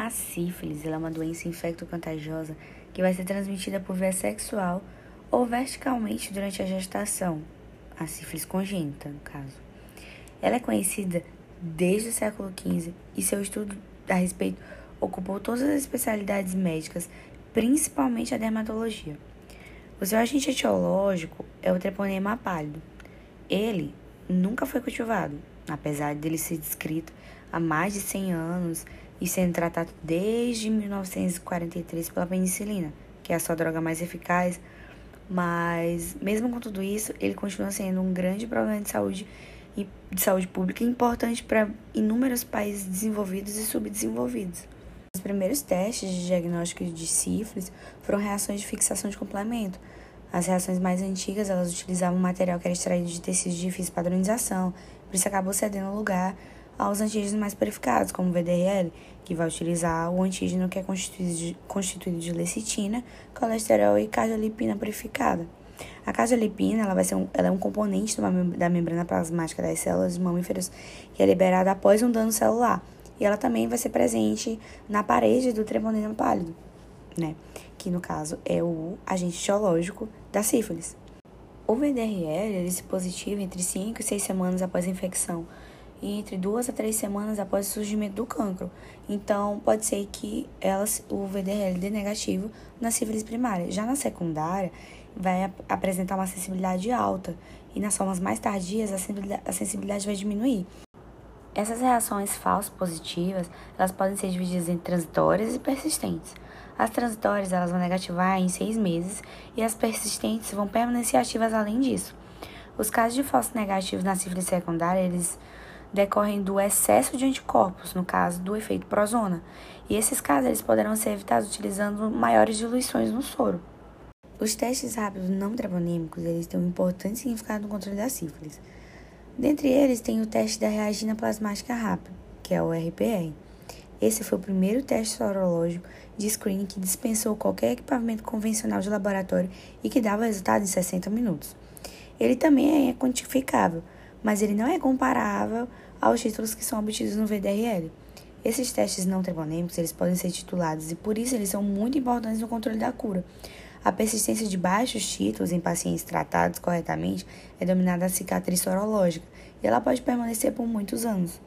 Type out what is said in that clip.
A sífilis é uma doença infecto-contagiosa que vai ser transmitida por via sexual ou verticalmente durante a gestação, a sífilis congênita, no caso. Ela é conhecida desde o século XV e seu estudo a respeito ocupou todas as especialidades médicas, principalmente a dermatologia. O seu agente etiológico é o treponema pálido. Ele nunca foi cultivado, apesar dele ser descrito há mais de 100 anos e sendo tratado desde 1943 pela penicilina, que é a sua droga mais eficaz, mas mesmo com tudo isso, ele continua sendo um grande problema de saúde e de saúde pública importante para inúmeros países desenvolvidos e subdesenvolvidos. Os primeiros testes de diagnóstico de sífilis foram reações de fixação de complemento. As reações mais antigas, elas utilizavam material que era extraído de tecidos de difícil padronização, por isso acabou cedendo lugar aos antígenos mais purificados, como o VDRL, que vai utilizar o antígeno que é constituído de, constituído de lecitina, colesterol e cardiolipina purificada. A cardiolipina ela vai ser um, ela é um componente da membrana plasmática das células de mamíferos que é liberada após um dano celular. E ela também vai ser presente na parede do treponema pálido, né? Que no caso é o agente etiológico da sífilis. O VDRL ele se positiva entre 5 e 6 semanas após a infecção e entre duas a três semanas após o surgimento do cancro. Então, pode ser que elas, o VDRL dê negativo na sífilis primária. Já na secundária, vai ap apresentar uma sensibilidade alta e nas formas mais tardias a sensibilidade, a sensibilidade vai diminuir. Essas reações falsas positivas, elas podem ser divididas em transitórias e persistentes. As transitórias elas vão negativar em seis meses e as persistentes vão permanecer ativas além disso. Os casos de falsos negativos na sífilis secundária, eles decorrem do excesso de anticorpos, no caso do efeito prozona. E esses casos eles poderão ser evitados utilizando maiores diluições no soro. Os testes rápidos não treponímicos eles têm um importante significado no controle da sífilis. Dentre eles tem o teste da reagina plasmática rápida, que é o RPR. Esse foi o primeiro teste sorológico de screening que dispensou qualquer equipamento convencional de laboratório e que dava resultado em 60 minutos. Ele também é quantificável, mas ele não é comparável aos títulos que são obtidos no VDRL. Esses testes não treponêmicos eles podem ser titulados e por isso eles são muito importantes no controle da cura. A persistência de baixos títulos em pacientes tratados corretamente é denominada cicatriz sorológica e ela pode permanecer por muitos anos.